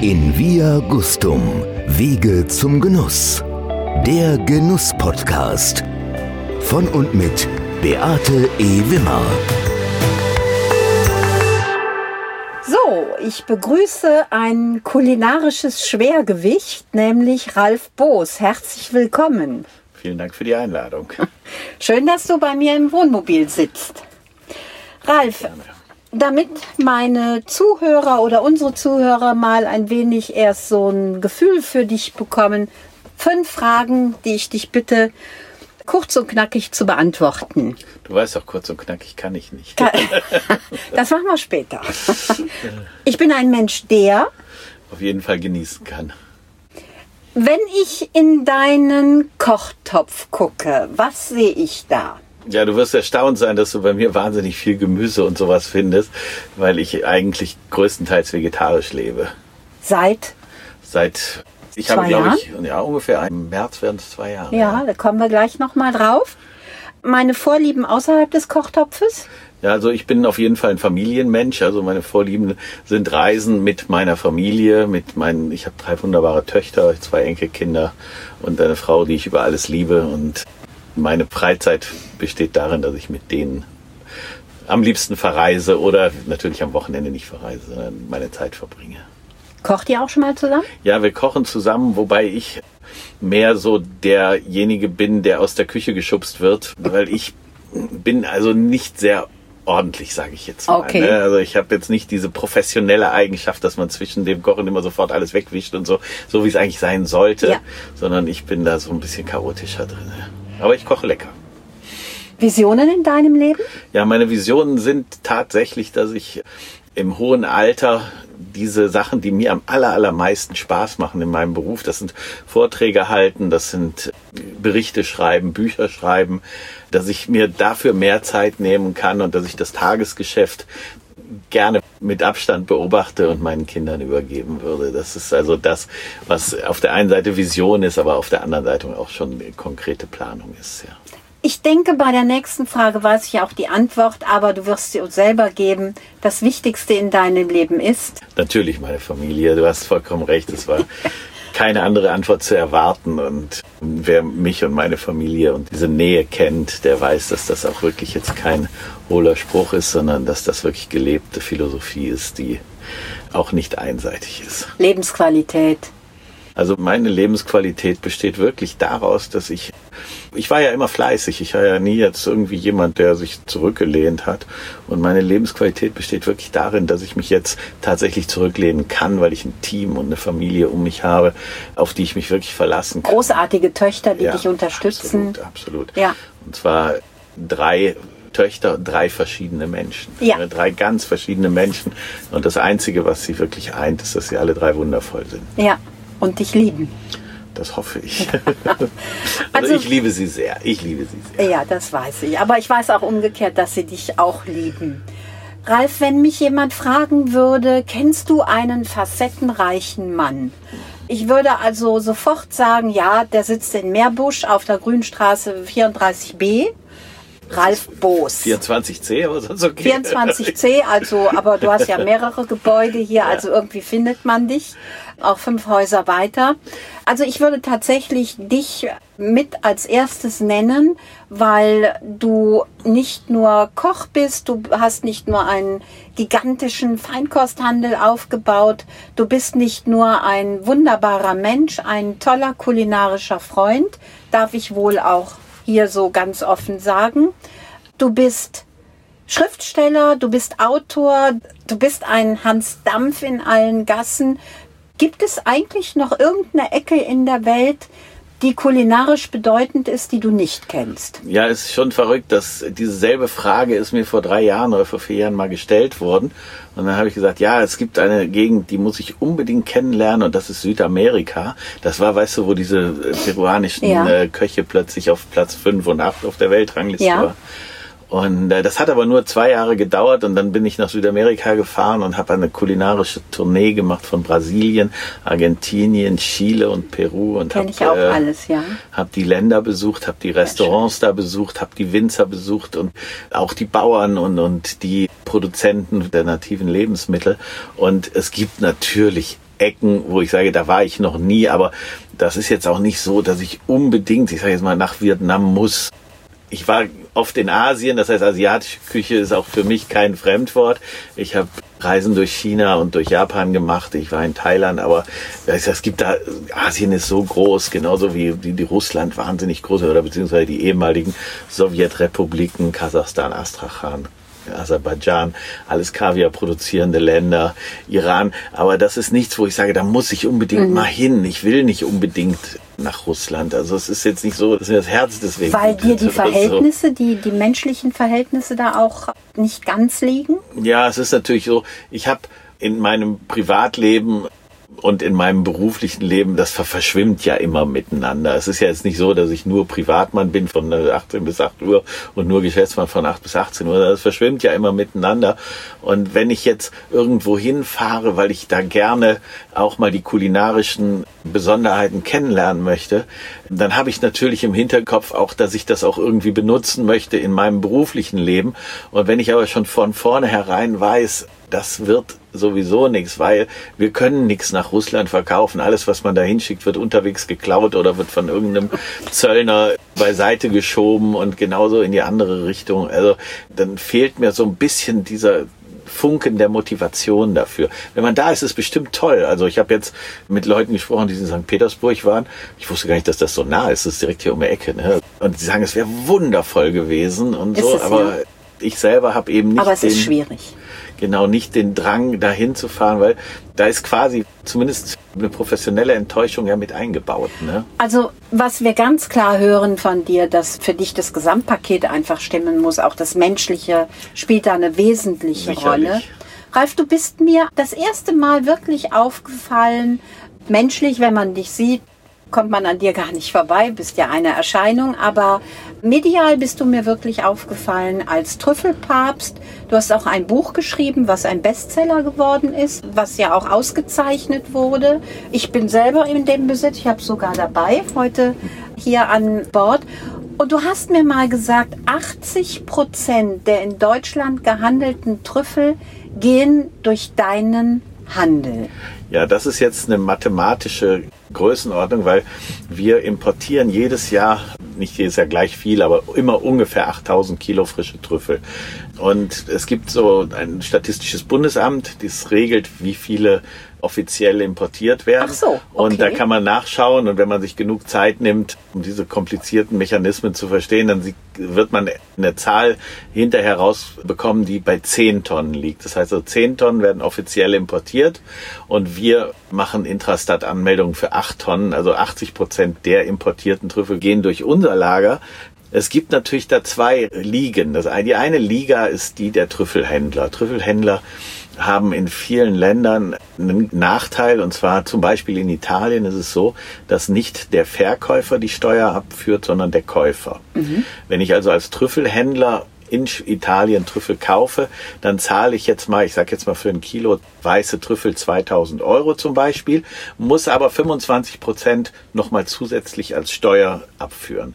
In Via Gustum, Wege zum Genuss. Der Genuss-Podcast. Von und mit Beate E. Wimmer. So, ich begrüße ein kulinarisches Schwergewicht, nämlich Ralf Boos. Herzlich willkommen. Vielen Dank für die Einladung. Schön, dass du bei mir im Wohnmobil sitzt. Ralf, damit meine Zuhörer oder unsere Zuhörer mal ein wenig erst so ein Gefühl für dich bekommen, fünf Fragen, die ich dich bitte kurz und knackig zu beantworten. Du weißt doch, kurz und knackig kann ich nicht. Das machen wir später. Ich bin ein Mensch, der, Auf jeden Fall genießen kann. wenn ich in deinen Kochtopf gucke, was sehe ich da? Ja, du wirst erstaunt sein, dass du bei mir wahnsinnig viel Gemüse und sowas findest, weil ich eigentlich größtenteils vegetarisch lebe. Seit, Seit, ich Zwei habe, glaube ich, ja, ungefähr im März werden es zwei Jahre. ja, da kommen wir gleich nochmal drauf. Meine Vorlieben außerhalb des Kochtopfes? Ja, also ich bin auf jeden Fall ein Familienmensch. Also meine Vorlieben sind Reisen mit meiner Familie, mit meinen, ich habe drei wunderbare Töchter, zwei Enkelkinder und eine Frau, die ich über alles liebe. Und meine Freizeit besteht darin, dass ich mit denen am liebsten verreise oder natürlich am Wochenende nicht verreise, sondern meine Zeit verbringe. Kocht ihr auch schon mal zusammen? Ja, wir kochen zusammen, wobei ich mehr so derjenige bin, der aus der Küche geschubst wird, weil ich bin also nicht sehr ordentlich, sage ich jetzt mal. Okay. Ne? Also ich habe jetzt nicht diese professionelle Eigenschaft, dass man zwischen dem Kochen immer sofort alles wegwischt und so, so wie es eigentlich sein sollte, Ja. sondern ich bin da so ein bisschen chaotischer drin. Aber ich koche lecker. Visionen in deinem Leben? Ja, meine Visionen sind tatsächlich, dass ich im hohen Alter diese Sachen, die mir am aller, allermeisten Spaß machen in meinem Beruf, das sind Vorträge halten, das sind Berichte schreiben, Bücher schreiben, dass ich mir dafür mehr Zeit nehmen kann und dass ich das Tagesgeschäft gerne mit Abstand beobachte und meinen Kindern übergeben würde. Das ist also das, was auf der einen Seite Vision ist, aber auf der anderen Seite auch schon konkrete Planung ist. Ja. Ich denke, bei der nächsten Frage weiß ich auch die Antwort, aber du wirst sie uns selber geben. Das Wichtigste in deinem Leben ist. Natürlich meine Familie, du hast vollkommen recht, es war keine andere Antwort zu erwarten und wer mich und meine Familie und diese Nähe kennt, der weiß, dass das auch wirklich jetzt kein hohler Spruch ist, sondern dass das wirklich gelebte Philosophie ist, die auch nicht einseitig ist. Lebensqualität. Also meine Lebensqualität besteht wirklich daraus, dass ich, ich war ja immer fleißig, ich war ja nie jetzt irgendwie jemand, der sich zurückgelehnt hat. Und meine Lebensqualität besteht wirklich darin, dass ich mich jetzt tatsächlich zurücklehnen kann, weil ich ein Team und eine Familie um mich habe, auf die ich mich wirklich verlassen kann. Großartige Töchter, die Ja, dich unterstützen. Absolut, absolut. Ja. Und zwar drei Töchter, drei verschiedene Menschen. Ja. Drei ganz verschiedene Menschen. Und das Einzige, was sie wirklich eint, ist, dass sie alle drei wundervoll sind. Ja. Und dich lieben. Das hoffe ich. also, Also- ich liebe sie sehr. Ich liebe sie sehr. Ja, das weiß ich. Aber ich weiß auch umgekehrt, dass sie dich auch lieben. Ralf, wenn mich jemand fragen würde, kennst du einen facettenreichen Mann? Ich würde also sofort sagen, ja, der sitzt in Meerbusch auf der Grünstraße 34b. Ralf Boos. 24C, aber sonst okay. 24c, also, aber du hast ja mehrere Gebäude hier, also irgendwie findet man dich, auch fünf Häuser weiter. Also ich würde tatsächlich dich mit als erstes nennen, weil du nicht nur Koch bist, du hast nicht nur einen gigantischen Feinkosthandel aufgebaut, du bist nicht nur ein wunderbarer Mensch, ein toller kulinarischer Freund, darf ich wohl auch hier so ganz offen sagen. Du bist Schriftsteller, du bist Autor, du bist ein Hans Dampf in allen Gassen. Gibt es eigentlich noch irgendeine Ecke in der Welt, die kulinarisch bedeutend ist, die du nicht kennst? Ja, es ist schon verrückt, dass dieselbe Frage ist mir vor drei Jahren oder vor vier Jahren mal gestellt worden. Und dann habe ich gesagt, ja, es gibt eine Gegend, die muss ich unbedingt kennenlernen und das ist Südamerika. Das war, weißt du, wo diese äh, peruanischen Ja. äh, Köche plötzlich auf Platz fünf und acht auf der Weltrangliste Ja. waren. Und äh, das hat aber nur zwei Jahre gedauert und dann bin ich nach Südamerika gefahren und habe eine kulinarische Tournee gemacht von Brasilien, Argentinien, Chile und Peru und habe ich auch alles, ja. hab die Länder besucht, habe die Restaurants da besucht, habe die Winzer besucht und auch die Bauern und, und die Produzenten der nativen Lebensmittel. Und es gibt natürlich Ecken, wo ich sage, da war ich noch nie, aber das ist jetzt auch nicht so, dass ich unbedingt, ich sage jetzt mal, nach Vietnam muss. Ich war oft in Asien, das heißt, asiatische Küche ist auch für mich kein Fremdwort. Ich habe Reisen durch China und durch Japan gemacht. Ich war in Thailand, aber es gibt da, Asien ist so groß, genauso wie die, die Russland wahnsinnig groß oder beziehungsweise die ehemaligen Sowjetrepubliken, Kasachstan, Astrachan, Aserbaidschan, alles Kaviar produzierende Länder, Iran. Aber das ist nichts, wo ich sage, da muss ich unbedingt mhm. mal hin. Ich will nicht unbedingt nach Russland. Also es ist jetzt nicht so, dass mir das Herz deswegen. Weil dir die Verhältnisse, so. die, die menschlichen Verhältnisse da auch nicht ganz liegen? Ja, es ist natürlich so, ich habe in meinem Privatleben und in meinem beruflichen Leben, das verschwimmt ja immer miteinander. Es ist ja jetzt nicht so, dass ich nur Privatmann bin von 18 bis 8 Uhr und nur Geschäftsmann von 8 bis 18 Uhr. Das verschwimmt ja immer miteinander. Und wenn ich jetzt irgendwo hinfahre, weil ich da gerne auch mal die kulinarischen Besonderheiten kennenlernen möchte, dann habe ich natürlich im Hinterkopf auch, dass ich das auch irgendwie benutzen möchte in meinem beruflichen Leben. Und wenn ich aber schon von vornherein weiß, das wird sowieso nichts, weil wir können nichts nach Russland verkaufen. Alles, was man da hinschickt, wird unterwegs geklaut oder wird von irgendeinem Zöllner beiseite geschoben und genauso in die andere Richtung. Also dann fehlt mir so ein bisschen dieser Funken der Motivation dafür. Wenn man da ist, ist es bestimmt toll. Also ich habe jetzt mit Leuten gesprochen, die in St. Petersburg waren. Ich wusste gar nicht, dass das so nah ist. Das ist direkt hier um die Ecke. Ne? Und sie sagen, es wäre wundervoll gewesen und ist so. Aber ja? ich selber habe eben nicht. Aber es den, ist schwierig genau nicht den Drang dahin zu fahren, weil da ist quasi zumindest eine professionelle Enttäuschung ja mit eingebaut. Ne? Also was wir ganz klar hören von dir, dass für dich das Gesamtpaket einfach stimmen muss, auch das Menschliche spielt da eine wesentliche Sicherlich. Rolle. Ralf, du bist mir das erste Mal wirklich aufgefallen, menschlich, wenn man dich sieht, kommt man an dir gar nicht vorbei, bist ja eine Erscheinung, aber medial bist du mir wirklich aufgefallen als Trüffelpapst. Du hast auch ein Buch geschrieben, was ein Bestseller geworden ist, was ja auch ausgezeichnet wurde. Ich bin selber in dem Besitz, ich habe sogar dabei heute hier an Bord. Und du hast mir mal gesagt, 80 Prozent der in Deutschland gehandelten Trüffel gehen durch deinen Handel. Ja, das ist jetzt eine mathematische Größenordnung, weil wir importieren jedes Jahr, nicht jedes Jahr gleich viel, aber immer ungefähr 8000 Kilo frische Trüffel. Und es gibt so ein statistisches Bundesamt, das regelt, wie viele offiziell importiert werden. Ach so, okay. Und da kann man nachschauen und wenn man sich genug Zeit nimmt, um diese komplizierten Mechanismen zu verstehen, dann wird man eine Zahl hinterher rausbekommen, die bei 10 Tonnen liegt. Das heißt, so 10 Tonnen werden offiziell importiert und wir machen Intrastat-Anmeldungen für 8 Tonnen. Also 80 Prozent der importierten Trüffel gehen durch unser Lager. Es gibt natürlich da zwei Ligen. Das die eine Liga ist die der Trüffelhändler. Trüffelhändler haben in vielen Ländern einen Nachteil und zwar zum Beispiel in Italien ist es so, dass nicht der Verkäufer die Steuer abführt, sondern der Käufer. Mhm. Wenn ich also als Trüffelhändler in Italien Trüffel kaufe, dann zahle ich jetzt mal, ich sage jetzt mal für ein Kilo weiße Trüffel 2000 Euro zum Beispiel, muss aber 25 Prozent nochmal zusätzlich als Steuer abführen.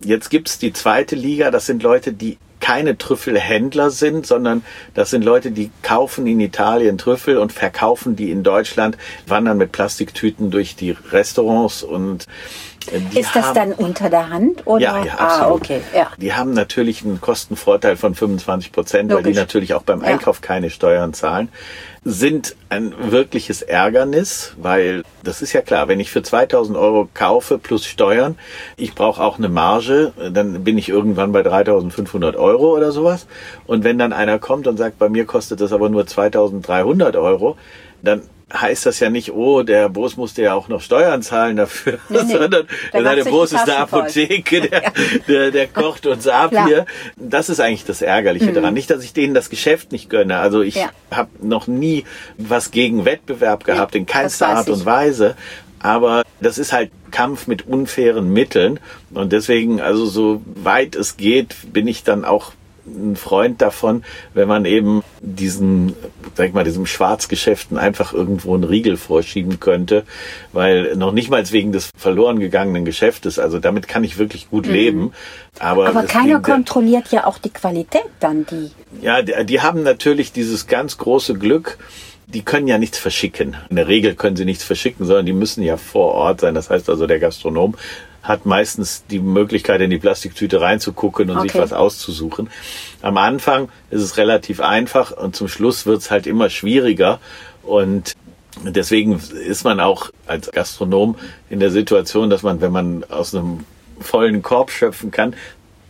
Jetzt gibt's die zweite Liga, das sind Leute, die keine Trüffelhändler sind, sondern das sind Leute, die kaufen in Italien Trüffel und verkaufen die in Deutschland, wandern mit Plastiktüten durch die Restaurants und die ist das haben, dann unter der Hand? Oder? Ja, ja, ah, absolut. Ah, okay, ja. Die haben natürlich einen Kostenvorteil von 25 Prozent, weil die natürlich auch beim Einkauf ja. keine Steuern zahlen sind ein wirkliches Ärgernis, weil das ist ja klar, wenn ich für 2000 Euro kaufe plus Steuern, ich brauche auch eine Marge, dann bin ich irgendwann bei 3500 Euro oder sowas. Und wenn dann einer kommt und sagt, bei mir kostet das aber nur 2300 Euro, dann heißt das ja nicht, oh, der Boos musste ja auch noch Steuern zahlen dafür, nee, nee. sondern der Boos ist eine Apotheke, der, ja. der, der, kocht uns ab Klar. hier. Das ist eigentlich das Ärgerliche mhm. daran. Nicht, dass ich denen das Geschäft nicht gönne. Also ich ja. habe noch nie was gegen Wettbewerb gehabt, nee, in keinster Art und Weise. Aber das ist halt Kampf mit unfairen Mitteln. Und deswegen, also so weit es geht, bin ich dann auch ein Freund davon, wenn man eben diesen, sag ich mal, diesem Schwarzgeschäften einfach irgendwo einen Riegel vorschieben könnte, weil noch nicht mal wegen des verloren gegangenen Geschäftes, also damit kann ich wirklich gut mhm. leben. Aber, aber keiner kontrolliert ja auch die Qualität dann, die. Ja, die, die haben natürlich dieses ganz große Glück, die können ja nichts verschicken. In der Regel können sie nichts verschicken, sondern die müssen ja vor Ort sein. Das heißt also, der Gastronom hat meistens die Möglichkeit, in die Plastiktüte reinzugucken und Okay. sich was auszusuchen. Am Anfang ist es relativ einfach und zum Schluss wird es halt immer schwieriger. Und deswegen ist man auch als Gastronom in der Situation, dass man, wenn man aus einem vollen Korb schöpfen kann,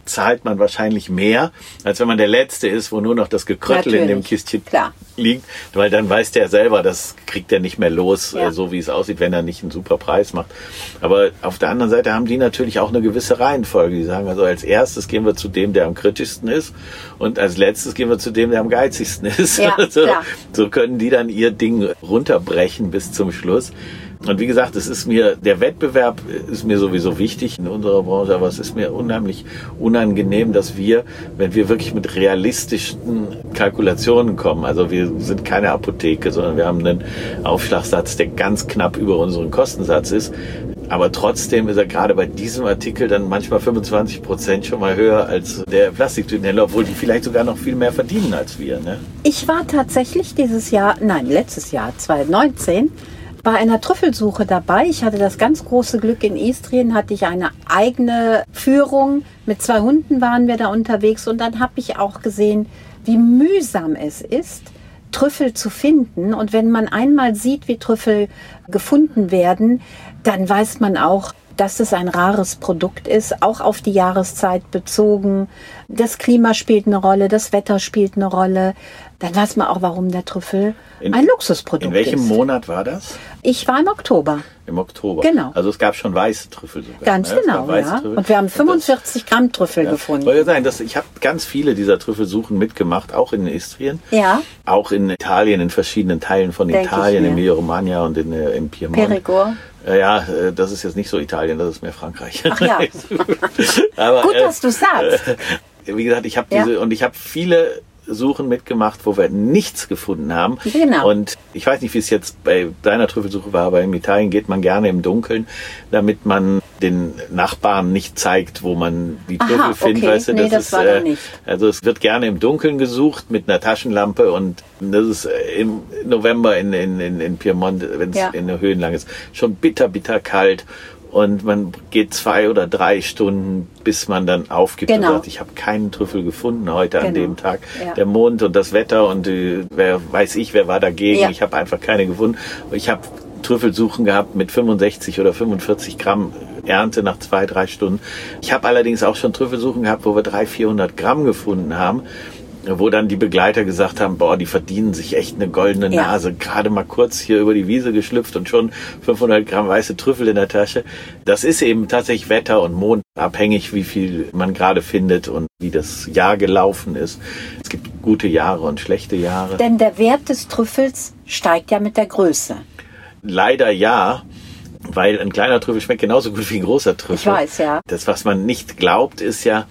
zahlt man wahrscheinlich mehr, als wenn man der Letzte ist, wo nur noch das Gekröttel in dem Kistchen klar. liegt, weil dann weiß der selber, das kriegt er nicht mehr los, Ja. äh, so wie es aussieht, wenn er nicht einen super Preis macht. Aber auf der anderen Seite haben die natürlich auch eine gewisse Reihenfolge. Die sagen also, als erstes gehen wir zu dem, der am kritischsten ist und als letztes gehen wir zu dem, der am geizigsten ist. Ja, so, so können die dann ihr Ding runterbrechen bis zum Schluss. Und wie gesagt, es ist mir, der Wettbewerb ist mir sowieso wichtig in unserer Branche, aber es ist mir unheimlich unangenehm, dass wir, wenn wir wirklich mit realistischen Kalkulationen kommen, also wir sind keine Apotheke, sondern wir haben einen Aufschlagssatz, der ganz knapp über unseren Kostensatz ist. Aber trotzdem ist er gerade bei diesem Artikel dann manchmal 25 Prozent schon mal höher als der Plastiktütenhändler, obwohl die vielleicht sogar noch viel mehr verdienen als wir. Ne? Ich war tatsächlich dieses Jahr, nein, letztes Jahr, 2019, bei einer Trüffelsuche dabei. Ich hatte das ganz große Glück, in Istrien hatte ich eine eigene Führung. Mit zwei Hunden waren wir da unterwegs und dann habe ich auch gesehen, wie mühsam es ist, Trüffel zu finden. Und wenn man einmal sieht, wie Trüffel gefunden werden, dann weiß man auch, dass es ein rares Produkt ist, auch auf die Jahreszeit bezogen. Das Klima spielt eine Rolle, das Wetter spielt eine Rolle. Dann weiß man auch, warum der Trüffel In- ein Luxusprodukt In welchem ist. Monat war das? Ich war im Oktober, Im Oktober. Genau. Also es gab schon weiße Trüffel sogar. ganz ne? Genau, ja. Trüffel. Und wir haben das- 45 Gramm Trüffel ja, gefunden. Wollte sagen, dass ich habe ganz viele dieser Trüffelsuchen mitgemacht, auch in Istrien, Ja, auch in Italien, in verschiedenen Teilen von Denk Italien, in Emilia-Romagna und in, äh, in Piemont. Perigord. Äh, Ja, äh, das ist jetzt nicht so Italien, das ist mehr Frankreich. Ach ja. Aber, Gut, äh, dass du sagst. wie gesagt, ich habe Ja. diese und ich habe viele Suchen mitgemacht, wo wir nichts gefunden haben. Genau. Und ich weiß nicht, wie es jetzt bei deiner Trüffelsuche war, aber in Italien geht man gerne im Dunkeln, damit man den Nachbarn nicht zeigt, wo man die Aha, Trüffel findet. okay. Weißt du, Nee, das, das ist, war äh, nicht. also es wird gerne im Dunkeln gesucht mit einer Taschenlampe und das ist äh, im November in, in, in, in Piemont, wenn es Ja. in der Höhenlang ist, schon bitter, bitter kalt. Und man geht zwei oder drei Stunden, bis man dann aufgibt Genau. und sagt, ich habe keinen Trüffel gefunden heute an Genau. dem Tag. Ja. Der Mond und das Wetter und äh, wer weiß ich, wer war dagegen. Ja. Ich habe einfach keine gefunden. Ich habe Trüffelsuchen gehabt mit 65 oder 45 Gramm Ernte nach zwei, drei Stunden. Ich habe allerdings auch schon Trüffelsuchen gehabt, wo wir 300, 400 Gramm gefunden haben wo dann die Begleiter gesagt haben, boah, die verdienen sich echt eine goldene Ja. Nase. Gerade mal kurz hier über die Wiese geschlüpft und schon 500 Gramm weiße Trüffel in der Tasche. Das ist eben tatsächlich Wetter und Mond abhängig, wie viel man gerade findet und wie das Jahr gelaufen ist. Es gibt gute Jahre und schlechte Jahre. Denn der Wert des Trüffels steigt ja mit der Größe. Leider ja, weil ein kleiner Trüffel schmeckt genauso gut wie ein großer Trüffel. Ich weiß, ja. Das, was man nicht glaubt, ist ja,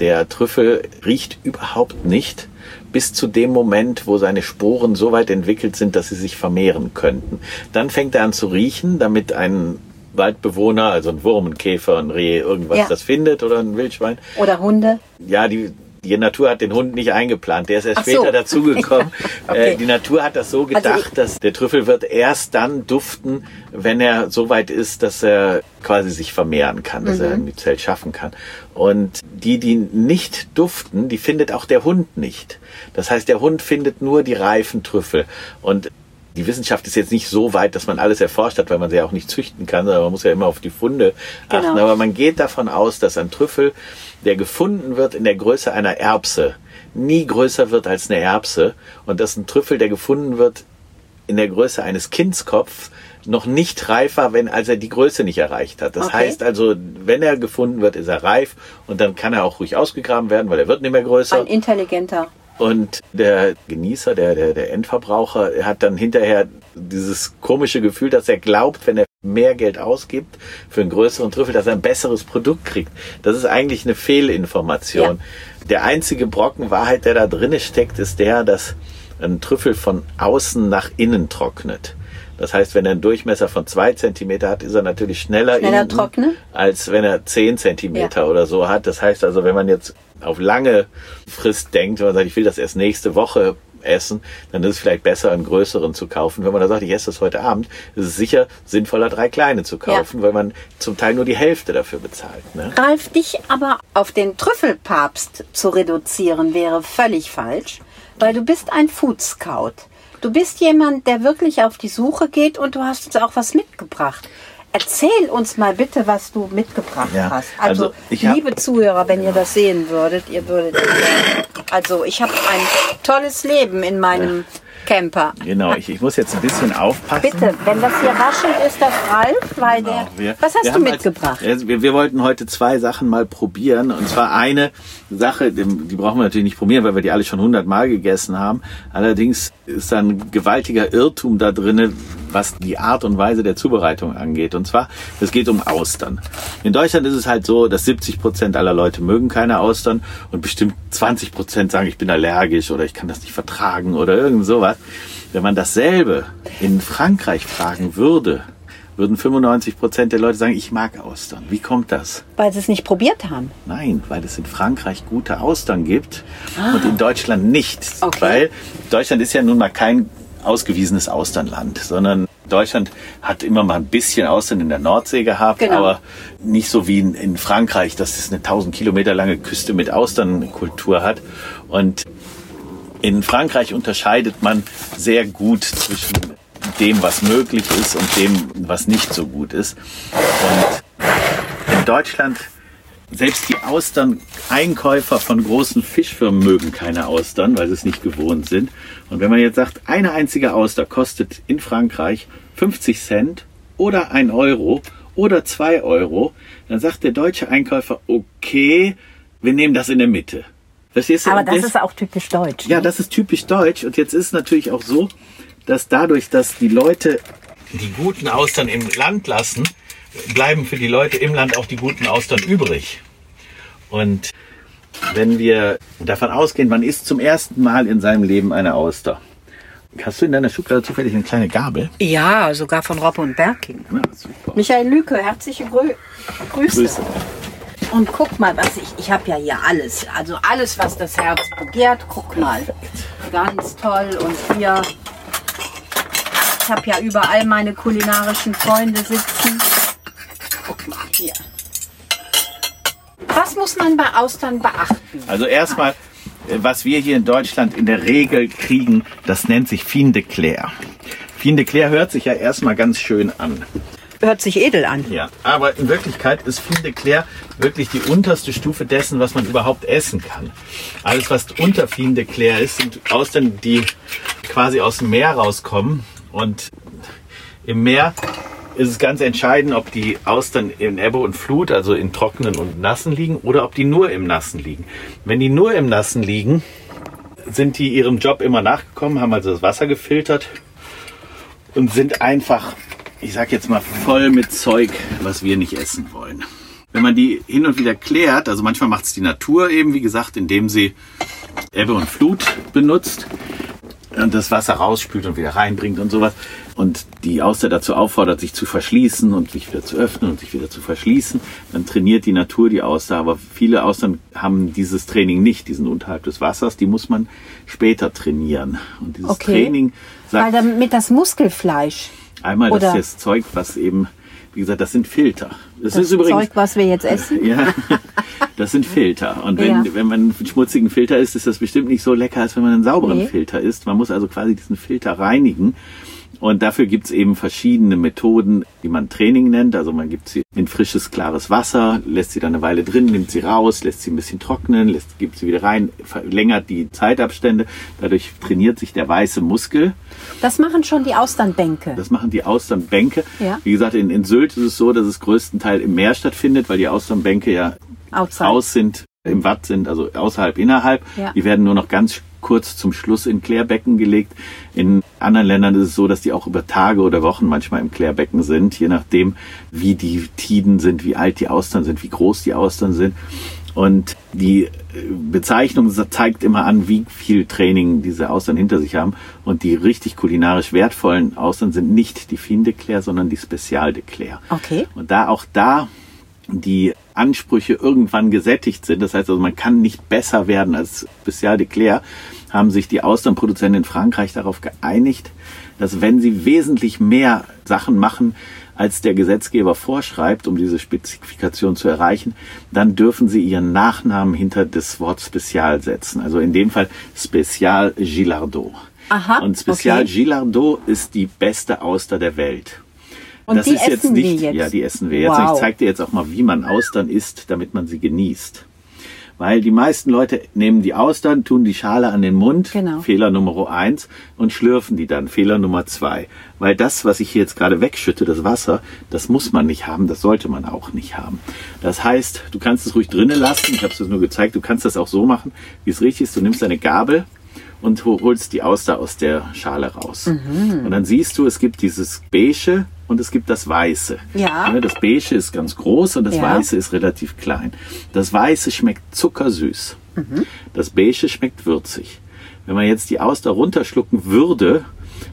der Trüffel riecht überhaupt nicht bis zu dem Moment, wo seine Sporen so weit entwickelt sind, dass sie sich vermehren könnten. Dann fängt er an zu riechen, damit ein Waldbewohner, also ein Wurm, ein Käfer, ein Reh, irgendwas Ja. das findet oder ein Wildschwein. Oder Hunde. Ja, die, die Natur hat den Hund nicht eingeplant. Der ist erst Ach so. später dazugekommen. Okay. äh, die Natur hat das so Also gedacht, ich- dass der Trüffel wird erst dann duften, wenn er so weit ist, dass er quasi sich vermehren kann, dass Mhm. er ein Zelt schaffen kann. Und die, die nicht duften, die findet auch der Hund nicht. Das heißt, der Hund findet nur die reifen Trüffel. Und die Wissenschaft ist jetzt nicht so weit, dass man alles erforscht hat, weil man sie ja auch nicht züchten kann, sondern man muss ja immer auf die Funde achten. Genau. Aber man geht davon aus, dass ein Trüffel, der gefunden wird in der Größe einer Erbse, nie größer wird als eine Erbse und dass ein Trüffel, der gefunden wird in der Größe eines Kindskopfs, noch nicht reif war, wenn, als er die Größe nicht erreicht hat. Das Okay. heißt also, wenn er gefunden wird, ist er reif und dann kann er auch ruhig ausgegraben werden, weil er wird nicht mehr größer. Ein intelligenter. Und der Genießer, der, der, der Endverbraucher, er hat dann hinterher dieses komische Gefühl, dass er glaubt, wenn er mehr Geld ausgibt für einen größeren Trüffel, dass er ein besseres Produkt kriegt. Das ist eigentlich eine Fehlinformation. Der einzige Brocken Wahrheit, der da drinne steckt, ist der, dass ein Trüffel von außen nach innen trocknet. Das heißt, wenn er einen Durchmesser von zwei Zentimeter hat, ist er natürlich schneller, Schneller trocknen? als wenn er zehn Zentimeter Ja. oder so hat. Das heißt also, wenn man jetzt auf lange Frist denkt, wenn man sagt, ich will das erst nächste Woche essen, dann ist es vielleicht besser, einen größeren zu kaufen. Wenn man da sagt, ich esse das heute Abend, ist es sicher sinnvoller, drei kleine zu kaufen, ja. weil man zum Teil nur die Hälfte dafür bezahlt. Ne? Ralf, dich aber auf den Trüffelpapst zu reduzieren, wäre völlig falsch, weil du bist ein Food Scout. Du bist jemand, der wirklich auf die Suche geht und du hast uns auch was mitgebracht. Erzähl uns mal bitte, was du mitgebracht ja, hast. Also, also liebe Zuhörer, wenn ihr das sehen würdet, ihr würdet. Also ich habe ein tolles Leben in meinem Camper. Genau, ich, ich muss jetzt ein bisschen aufpassen. Bitte, wenn das hier raschelt, ist das Ralf, weil genau, der. Wir, was hast du mitgebracht? Als, wir, wir, wollten heute zwei Sachen mal probieren. Und zwar eine Sache, die, die brauchen wir natürlich nicht probieren, weil wir die alle schon hundertmal gegessen haben. Allerdings ist da ein gewaltiger Irrtum da drin, was die Art und Weise der Zubereitung angeht. Und zwar, es geht um Austern. In Deutschland ist es halt so, dass 70 Prozent aller Leute mögen keine Austern und bestimmt 20 Prozent sagen, ich bin allergisch oder ich kann das nicht vertragen oder irgend sowas. Wenn man dasselbe in Frankreich fragen würde, würden 95 Prozent der Leute sagen, ich mag Austern. Wie kommt das? Weil sie es nicht probiert haben. Nein, weil es in Frankreich gute Austern gibt ah. und in Deutschland nicht. Okay. Weil Deutschland ist ja nun mal kein ausgewiesenes Austernland, sondern Deutschland hat immer mal ein bisschen Austern in der Nordsee gehabt, genau. aber nicht so wie in, in Frankreich, dass es eine 1000 Kilometer lange Küste mit Austernkultur hat. Und in Frankreich unterscheidet man sehr gut zwischen dem, was möglich ist und dem, was nicht so gut ist. Und in Deutschland, selbst die Austern-Einkäufer von großen Fischfirmen mögen keine Austern, weil sie es nicht gewohnt sind. Und wenn man jetzt sagt, eine einzige Auster kostet in Frankreich 50 Cent oder ein Euro oder zwei Euro, dann sagt der deutsche Einkäufer, okay, wir nehmen das in der Mitte. Verstehst du? Aber das, das ist auch typisch deutsch. Ja, ne? das ist typisch deutsch. Und jetzt ist es natürlich auch so, dass dadurch, dass die Leute die guten Austern im Land lassen, bleiben für die Leute im Land auch die guten Austern übrig. Und wenn wir davon ausgehen, man isst zum ersten Mal in seinem Leben eine Auster. Hast du in deiner Schublade zufällig eine kleine Gabel? Ja, sogar von Robbe und Berking. Ja, Michael Lüke, herzliche Grü Grüße. Grüße. Und guck mal, was ich, ich habe ja hier alles, also alles, was das Herz begehrt, guck mal. Ganz toll und hier, ich habe ja überall meine kulinarischen Freunde sitzen. Was muss man bei Austern beachten? Also erstmal, äh, was wir hier in Deutschland in der Regel kriegen, das nennt sich Fin de Claire. Fin de Claire hört sich ja erstmal ganz schön an hört sich edel an. Ja, aber in Wirklichkeit ist Fin de Claire wirklich die unterste Stufe dessen, was man überhaupt essen kann. Alles, was unter Fin de Claire ist, sind Austern, die quasi aus dem Meer rauskommen. Und im Meer ist es ganz entscheidend, ob die Austern in Ebbe und Flut, also in trockenen und nassen liegen, oder ob die nur im Nassen liegen. Wenn die nur im Nassen liegen, sind die ihrem Job immer nachgekommen, haben also das Wasser gefiltert und sind einfach ich sag jetzt mal, voll mit Zeug, was wir nicht essen wollen. Wenn man die hin und wieder klärt, also manchmal macht es die Natur eben, wie gesagt, indem sie Ebbe und Flut benutzt und das Wasser rausspült und wieder reinbringt und sowas. Und die Auster dazu auffordert, sich zu verschließen und sich wieder zu öffnen und sich wieder zu verschließen, dann trainiert die Natur die Auster. Aber viele Austern haben dieses Training nicht, die sind unterhalb des Wassers, die muss man später trainieren. Und dieses okay. Training sagt. Weil damit das Muskelfleisch Einmal das, das Zeug, was eben, wie gesagt, das sind Filter. Das, das ist übrigens, Zeug, was wir jetzt essen? ja, das sind Filter. Und wenn, ja. wenn man einen schmutzigen Filter isst, ist das bestimmt nicht so lecker, als wenn man einen sauberen nee. Filter isst. Man muss also quasi diesen Filter reinigen. Und dafür gibt's eben verschiedene Methoden, die man Training nennt. Also man gibt sie in frisches, klares Wasser, lässt sie dann eine Weile drin, nimmt sie raus, lässt sie ein bisschen trocknen, lässt, gibt sie wieder rein, verlängert die Zeitabstände. Dadurch trainiert sich der weiße Muskel. Das machen schon die Austernbänke. Das machen die Austernbänke. Ja. Wie gesagt, in, in Sylt ist es so, dass es größtenteils im Meer stattfindet, weil die Austernbänke ja Outside. aus sind, im Watt sind, also außerhalb, innerhalb. Ja. Die werden nur noch ganz kurz zum Schluss in Klärbecken gelegt. In anderen Ländern ist es so, dass die auch über Tage oder Wochen manchmal im Klärbecken sind, je nachdem, wie die Tiden sind, wie alt die Austern sind, wie groß die Austern sind. Und die äh, Bezeichnung zeigt immer an, wie viel Training diese Austern hinter sich haben. Und die richtig kulinarisch wertvollen Austern sind nicht die Fin de Claire, sondern die Special de Claire. Okay. Und da auch da die Ansprüche irgendwann gesättigt sind, das heißt also, man kann nicht besser werden als Special de Claire, haben sich die Austernproduzenten in Frankreich darauf geeinigt, dass wenn sie wesentlich mehr Sachen machen, als der Gesetzgeber vorschreibt, um diese Spezifikation zu erreichen, dann dürfen sie ihren Nachnamen hinter das Wort Spezial setzen. Also in dem Fall Spezial Gilardot. Aha, Und Spezial okay. Gilardot ist die beste Auster der Welt. Und das die ist jetzt nicht, jetzt? ja, die essen wir jetzt. Wow. Ich zeige dir jetzt auch mal, wie man Austern isst, damit man sie genießt. Weil die meisten Leute nehmen die Austern, tun die Schale an den Mund, Genau. Fehler Nummer eins, und schlürfen die dann, Fehler Nummer zwei. Weil das, was ich hier jetzt gerade wegschütte, das Wasser, das muss man nicht haben, das sollte man auch nicht haben. Das heißt, du kannst es ruhig drinnen lassen, ich habe es dir nur gezeigt, du kannst das auch so machen, wie es richtig ist. Du nimmst eine Gabel und ho- holst die Auster aus der Schale raus. Mhm. Und dann siehst du, es gibt dieses Beige und es gibt das Weiße. Ja. Ne, Das Beige ist ganz groß und das Ja. Weiße ist relativ klein. Das Weiße schmeckt zuckersüß. Mhm. Das Beige schmeckt würzig. Wenn man jetzt die Auster runterschlucken würde,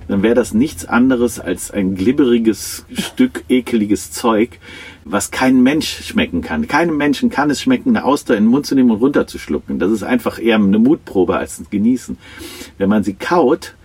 dann wäre das nichts anderes als ein glibberiges Stück ekeliges Zeug, was kein Mensch schmecken kann. Keinem Menschen kann es schmecken, eine Auster in den Mund zu nehmen und runterzuschlucken. Das ist einfach eher eine Mutprobe als ein Genießen. Wenn man sie kaut,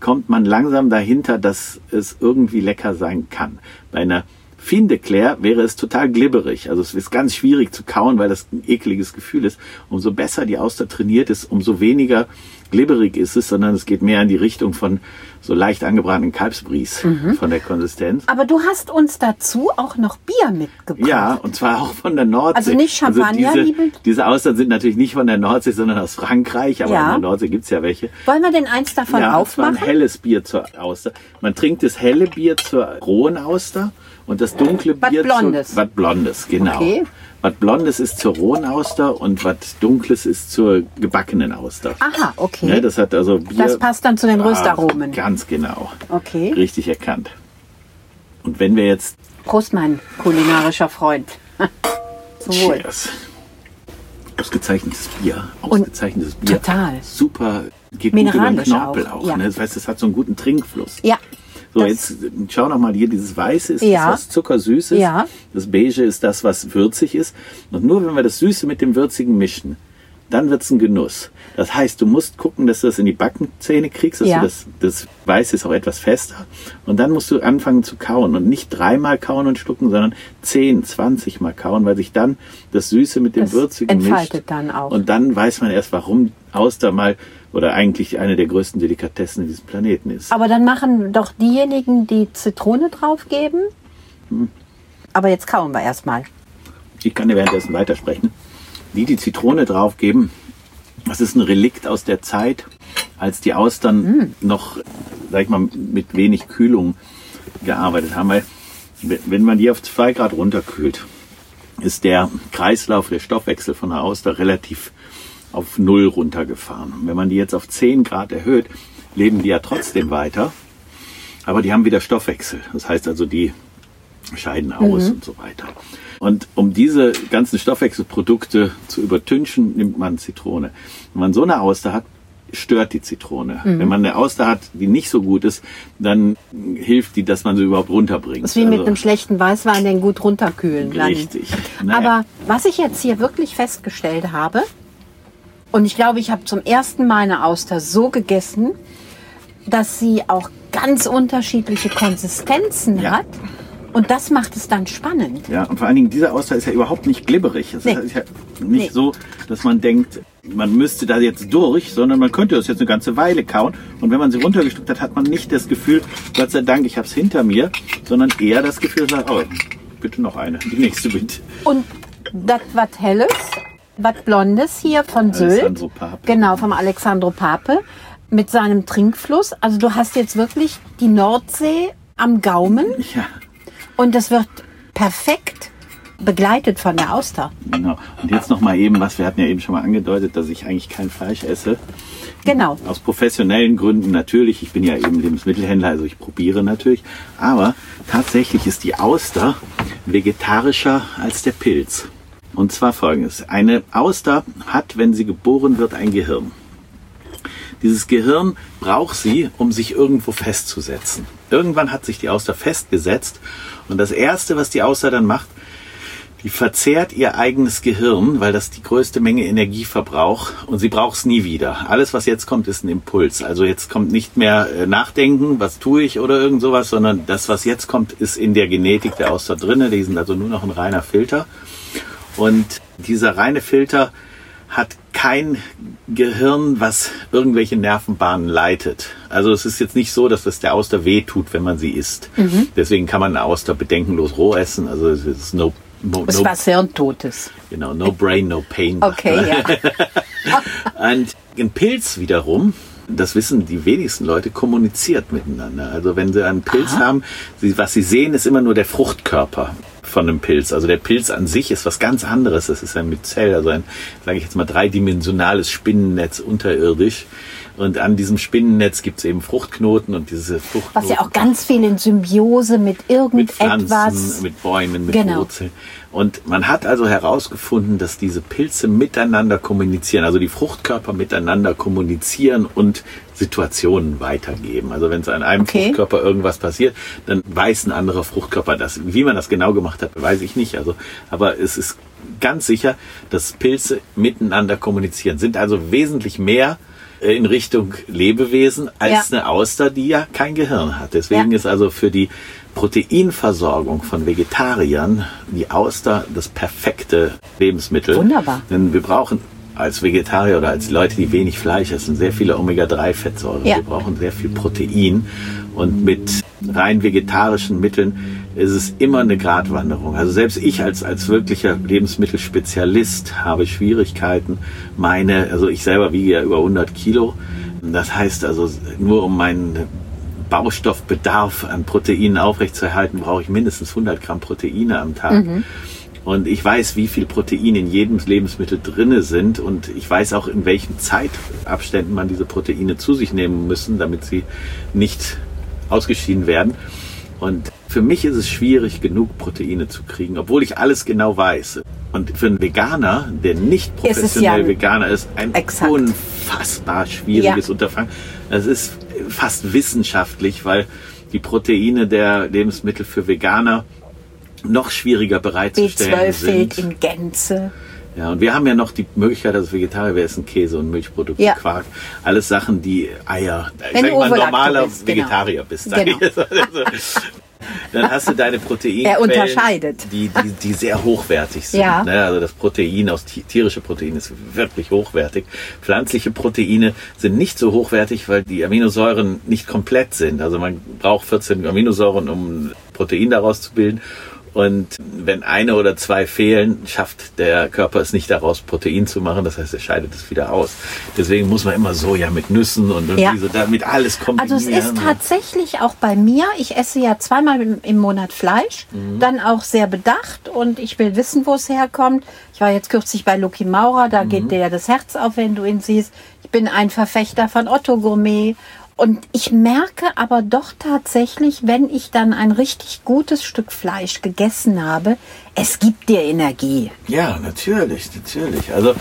kommt man langsam dahinter, dass es irgendwie lecker sein kann. Bei einer Fin de Claire wäre es total glibberig. Also es ist ganz schwierig zu kauen, weil das ein ekliges Gefühl ist. Umso besser die Auster trainiert ist, umso weniger glibberig ist es, sondern es geht mehr in die Richtung von so leicht angebratenen Kalbsbries Mhm. von der Konsistenz. Aber du hast uns dazu auch noch Bier mitgebracht. Ja, und zwar auch von der Nordsee. Also nicht Champagner, diese, liebe- diese Austern sind natürlich nicht von der Nordsee, sondern aus Frankreich, aber Ja. in der Nordsee gibt's ja welche. Wollen wir denn eins davon ja, aufmachen? ein helles Bier zur Auster. Man trinkt das helle Bier zur rohen Auster und das dunkle Was Bier Blondes. zu was Blondes, genau. Okay. Was Blondes ist zur rohen Auster und was Dunkles ist zur gebackenen Auster. Aha, okay. Ne, das hat also Bier. Das passt dann zu den Röstaromen. Ah, ganz genau. Okay. Richtig erkannt. Und wenn wir jetzt Prost, mein kulinarischer Freund. Zum Wohl. Cheers. Ausgezeichnetes Bier. Ausgezeichnetes Bier. total. Super. Geht gut über den Mineralisch Knorpel auch, auch. ja. ne? Das heißt, es hat so einen guten Trinkfluss. Ja. So, das- jetzt schau noch mal hier, dieses Weiße ist Ja. das, was zuckersüß ist. Ja. Das Beige ist das, was würzig ist. Und nur wenn wir das Süße mit dem Würzigen mischen, dann wird's ein Genuss. Das heißt, du musst gucken, dass du das in die Backenzähne kriegst, dass Ja. du das, das Weiße ist auch etwas fester. Und dann musst du anfangen zu kauen und nicht dreimal kauen und schlucken, sondern 10, 20 Mal kauen, weil sich dann das Süße mit dem Das Würzigen entfaltet mischt. dann auch. Und dann weiß man erst, warum Auster mal oder eigentlich eine der größten Delikatessen in diesem Planeten ist. Aber dann machen doch diejenigen, die Zitrone draufgeben. Hm. Aber jetzt kauen wir erstmal. Ich kann dir währenddessen weitersprechen. Die, die Zitrone draufgeben, das ist ein Relikt aus der Zeit, als die Austern noch, sag ich mal, mit wenig Kühlung gearbeitet haben. Weil, wenn man die auf 2 Grad runterkühlt, ist der Kreislauf, der Stoffwechsel von der Auster relativ auf Null runtergefahren. Und wenn man die jetzt auf 10 Grad erhöht, leben die ja trotzdem weiter, aber die haben wieder Stoffwechsel. Das heißt also, die scheiden aus und so weiter. Und um diese ganzen Stoffwechselprodukte zu übertünchen, nimmt man Zitrone. Wenn man so eine Auster hat, stört die Zitrone. Wenn man eine Auster hat, die nicht so gut ist, dann hilft die, dass man sie überhaupt runterbringt. Das ist wie mit Also, einem schlechten Weißwein, den gut runterkühlen. Richtig. Naja. Aber was ich jetzt hier wirklich festgestellt habe, und ich glaube, ich habe zum ersten Mal eine Auster so gegessen, dass sie auch ganz unterschiedliche Konsistenzen Ja. hat. Und das macht es dann spannend. Ja, und vor allen Dingen, dieser Auster ist ja überhaupt nicht glibberig. Es Nee. ist ja nicht Nee. so, dass man denkt, man müsste da jetzt durch, sondern man könnte das jetzt eine ganze Weile kauen. Und wenn man sie runtergestuckt hat, hat man nicht das Gefühl, Gott sei Dank, ich habe es hinter mir, sondern eher das Gefühl, oh, bitte noch eine, die nächste bitte. Und das was Helles, was Blondes hier von Sylt. Pape. Genau, vom Alexandro Pape. Mit seinem Trinkfluss. Also du hast jetzt wirklich die Nordsee am Gaumen. Ja, Und das wird perfekt begleitet von der Auster. genau. Und jetzt noch mal eben, was wir hatten ja eben schon mal angedeutet, dass ich eigentlich kein Fleisch esse. Genau. Aus professionellen Gründen natürlich. Ich bin ja eben Lebensmittelhändler, also ich probiere natürlich. Aber tatsächlich ist die Auster vegetarischer als der Pilz. Und zwar folgendes. Eine Auster hat, wenn sie geboren wird, ein Gehirn. Dieses Gehirn braucht sie, um sich irgendwo festzusetzen. Irgendwann hat sich die Auster festgesetzt und das Erste, was die Auster dann macht, die verzehrt ihr eigenes Gehirn, weil das die größte Menge Energie verbraucht und sie braucht es nie wieder. Alles, was jetzt kommt, ist ein Impuls. Also jetzt kommt nicht mehr äh, Nachdenken, was tue ich oder irgend sowas, sondern das, was jetzt kommt, ist in der Genetik der Auster drinne. Die sind also nur noch ein reiner Filter. Und dieser reine Filter hat kein Gehirn, was irgendwelche Nervenbahnen leitet. Also es ist jetzt nicht so, dass das der Auster weh tut, wenn man sie isst. Mhm. Deswegen kann man eine Auster bedenkenlos roh essen. Also es ist no, no, Das no was Hirntotes. Genau, no brain, no pain. Okay, ja. Und ein Pilz wiederum, das wissen die wenigsten Leute, kommuniziert miteinander. Also wenn sie einen Pilz haben, sie, was sie sehen, ist immer nur der Fruchtkörper von einem Pilz. Also der Pilz an sich ist was ganz anderes. Das ist ein Myzel, also ein, sage ich jetzt mal, dreidimensionales Spinnennetz unterirdisch. Und an diesem Spinnennetz gibt es eben Fruchtknoten und diese Fruchtknoten Was ja auch ganz viel in Symbiose mit mit irgendetwas. Pflanzen, mit Bäumen, mit Genau. Wurzeln. Und man hat also herausgefunden, dass diese Pilze miteinander kommunizieren, also die Fruchtkörper miteinander kommunizieren und Situationen weitergeben. Also wenn es an einem Okay. Fruchtkörper irgendwas passiert, dann weiß ein anderer Fruchtkörper das. Wie man das genau gemacht hat, weiß ich nicht. Also, aber es ist ganz sicher, dass Pilze miteinander kommunizieren, sind also wesentlich mehr in Richtung Lebewesen als Ja. eine Auster, die ja kein Gehirn hat. Deswegen Ja. ist also für die Proteinversorgung von Vegetariern die Auster das perfekte Lebensmittel. Wunderbar. Denn wir brauchen als Vegetarier oder als Leute, die wenig Fleisch essen, sehr viele Omega-3-Fettsäuren. Ja. Wir brauchen sehr viel Protein. Und mit rein vegetarischen Mitteln ist es immer eine Gratwanderung. Also selbst ich als, als wirklicher Lebensmittelspezialist habe Schwierigkeiten, meine, also ich selber wiege ja über 100 Kilo. Das heißt also, nur um meinen Baustoffbedarf an Proteinen aufrechtzuerhalten, brauche ich mindestens 100 Gramm Proteine am Tag. Und ich weiß, wie viel Protein in jedem Lebensmittel drinne sind und ich weiß auch, in welchen Zeitabständen man diese Proteine zu sich nehmen müssen, damit sie nicht ausgeschieden werden. Und für mich ist es schwierig, genug Proteine zu kriegen, obwohl ich alles genau weiß. Und für einen Veganer, der nicht professionell ja- Veganer ist, ein Exakt. unfassbar schwieriges Ja. Unterfangen. Es ist fast wissenschaftlich, weil die Proteine der Lebensmittel für Veganer noch schwieriger bereitzustellen B12 fehlt sind. in Gänze. Ja, und wir haben ja noch die Möglichkeit, als Vegetarier, wir essen Käse und Milchprodukte, Ja. Quark, alles Sachen, die Eier. Ich Wenn sag mal, normaler bist, genau. Vegetarier bist. Genau. ich jetzt. Also, dann hast du deine Proteine. Er unterscheidet. Die, die, die sehr hochwertig sind. Ja. Ne? Also das Protein aus ti- tierische Protein ist wirklich hochwertig. Pflanzliche Proteine sind nicht so hochwertig, weil die Aminosäuren nicht komplett sind. Also man braucht 14 Aminosäuren, um Protein daraus zu bilden. Und wenn eine oder zwei fehlen, schafft der Körper es nicht daraus, Protein zu machen. Das heißt, er scheidet es wieder aus. Deswegen muss man immer Soja mit Nüssen und irgendwie Ja. so damit alles kombinieren. Also es ist tatsächlich auch bei mir, ich esse ja zweimal im, im Monat Fleisch, Mhm. dann auch sehr bedacht und ich will wissen, wo es herkommt. Ich war jetzt kürzlich bei Lucky Maurer, da Mhm. geht dir ja das Herz auf, wenn du ihn siehst. Ich bin ein Verfechter von Otto Gourmet und ich merke aber doch tatsächlich, wenn ich dann ein richtig gutes Stück Fleisch gegessen habe, es gibt dir Energie. Ja, natürlich, natürlich. Also,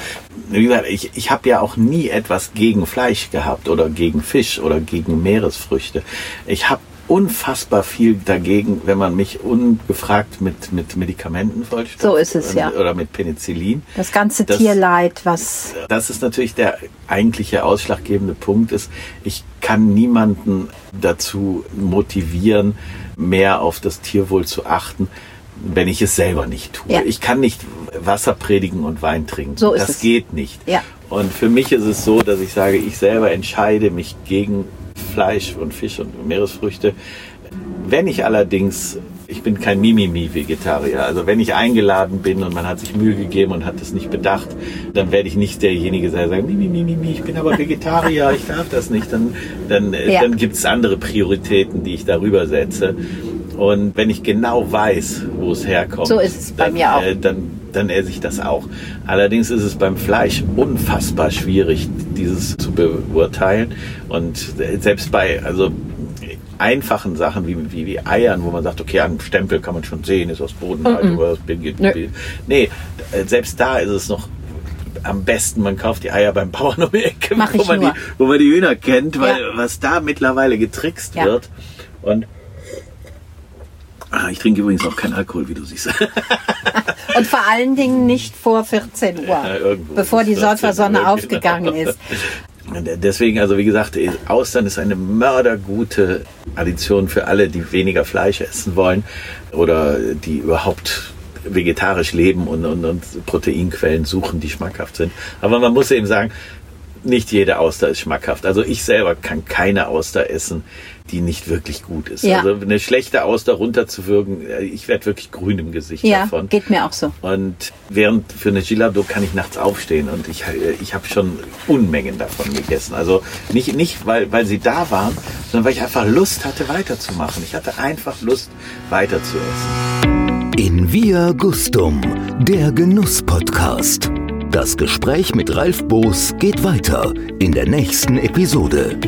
wie gesagt, ich, ich habe ja auch nie etwas gegen Fleisch gehabt oder gegen Fisch oder gegen Meeresfrüchte. Ich habe unfassbar viel dagegen, wenn man mich ungefragt mit, mit Medikamenten vollstopft. So ist es, ja. Oder mit Penicillin. Das ganze Das- Tierleid, was Das ist natürlich der eigentliche ausschlaggebende Punkt ist, ich kann niemanden dazu motivieren, mehr auf das Tierwohl zu achten, wenn ich es selber nicht tue. Ja. Ich kann nicht Wasser predigen und Wein trinken. So ist das es. geht nicht. Ja. Und für mich ist es so, dass ich sage, ich selber entscheide mich gegen Fleisch und Fisch und Meeresfrüchte. Wenn ich allerdings, ich bin kein Mimimi-Vegetarier, also wenn ich eingeladen bin und man hat sich Mühe gegeben und hat es nicht bedacht, dann werde ich nicht derjenige sein, der sagt, Mimi, Mimi, Mimi, ich bin aber Vegetarier, ich darf das nicht. Dann, dann, äh, Ja. dann gibt es andere Prioritäten, die ich darüber setze. Und wenn ich genau weiß, wo es herkommt, So ist es bei dann, mir auch. Äh, dann, dann esse ich das auch. Allerdings ist es beim Fleisch unfassbar schwierig, dieses zu beurteilen. Und selbst bei also einfachen Sachen wie, wie, wie Eiern, wo man sagt, okay, an Stempel kann man schon sehen, ist aus Bodenhaltung oder aus Birgit. Nee, äh, selbst da ist es noch am besten, man kauft die Eier beim Bauern um die Ecke, wo man, die, wo man die Hühner kennt, weil Ja. was da mittlerweile getrickst Ja. wird. Und Ah, ich trinke übrigens auch keinen Alkohol, wie du siehst. Und vor allen Dingen nicht vor 14 Uhr, Ja, bevor die bis 14 Säufersonne Uhr, aufgegangen genau. ist. Deswegen, also wie gesagt, Austern ist eine mördergute Addition für alle, die weniger Fleisch essen wollen oder die überhaupt vegetarisch leben und, und, und Proteinquellen suchen, die schmackhaft sind. Aber man muss eben sagen, nicht jede Auster ist schmackhaft. Also ich selber kann keine Auster essen, die nicht wirklich gut ist. Ja. Also eine schlechte Auster runterzuwürgen, äh, ich werde wirklich grün im Gesicht Ja, davon. geht mir auch so. Und während für eine Gilado kann ich nachts aufstehen und ich, äh, ich habe schon Unmengen davon gegessen. Also nicht, nicht weil, weil sie da waren, sondern weil ich einfach Lust hatte, weiterzumachen. Ich hatte einfach Lust, weiter zu essen. In Via Gustum, der Genuss-Podcast. Das Gespräch mit Ralf Boos geht weiter in der nächsten Episode.